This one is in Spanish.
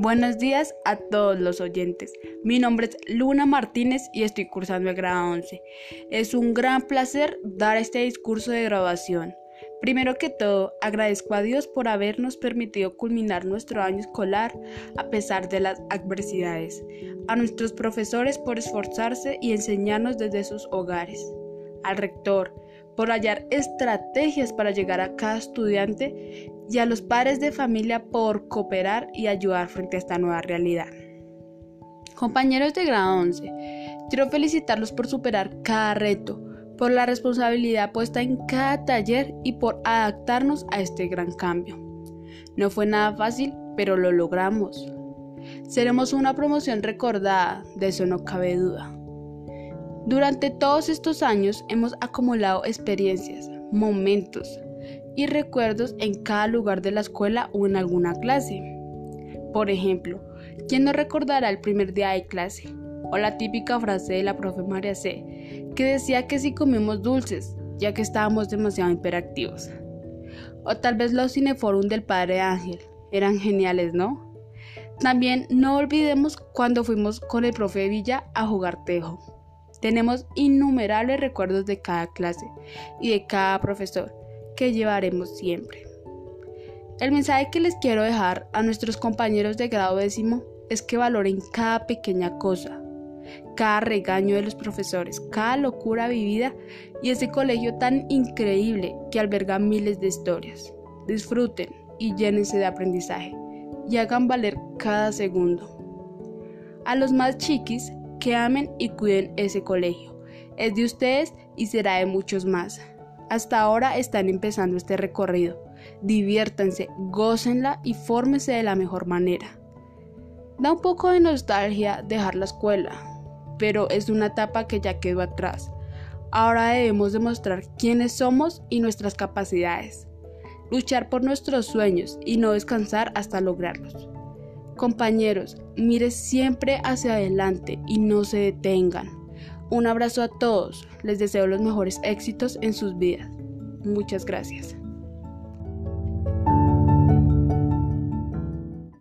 Buenos días a todos los oyentes. Mi nombre es Luna Martínez y estoy cursando el grado 11. Es un gran placer dar este discurso de graduación. Primero que todo, agradezco a Dios por habernos permitido culminar nuestro año escolar a pesar de las adversidades, a nuestros profesores por esforzarse y enseñarnos desde sus hogares, al rector por hallar estrategias para llegar a cada estudiante y a los padres de familia por cooperar y ayudar frente a esta nueva realidad. Compañeros de grado 11, quiero felicitarlos por superar cada reto, por la responsabilidad puesta en cada taller y por adaptarnos a este gran cambio. No fue nada fácil, pero lo logramos. Seremos una promoción recordada, de eso no cabe duda. Durante todos estos años hemos acumulado experiencias, momentos y recuerdos en cada lugar de la escuela o en alguna clase. Por ejemplo, ¿quién no recordará el primer día de clase? O la típica frase de la profe María C, que decía que si comimos dulces, ya que estábamos demasiado hiperactivos. O tal vez los cineforum del padre Ángel, eran geniales, ¿no? También no olvidemos cuando fuimos con el profe Villa a jugar tejo. Tenemos innumerables recuerdos de cada clase y de cada profesor que llevaremos siempre. El mensaje que les quiero dejar a nuestros compañeros de grado décimo es que valoren cada pequeña cosa, cada regaño de los profesores, cada locura vivida y ese colegio tan increíble que alberga miles de historias. Disfruten y llénense de aprendizaje y hagan valer cada segundo. A los más chiquis que amen y cuiden ese colegio. Es de ustedes y será de muchos más. Hasta ahora están empezando este recorrido. Diviértanse, gócenla y fórmense de la mejor manera. Da un poco de nostalgia dejar la escuela, pero es una etapa que ya quedó atrás. Ahora debemos demostrar quiénes somos y nuestras capacidades. Luchar por nuestros sueños y no descansar hasta lograrlos. Compañeros, mire siempre hacia adelante y no se detengan. Un abrazo a todos, les deseo los mejores éxitos en sus vidas. Muchas gracias.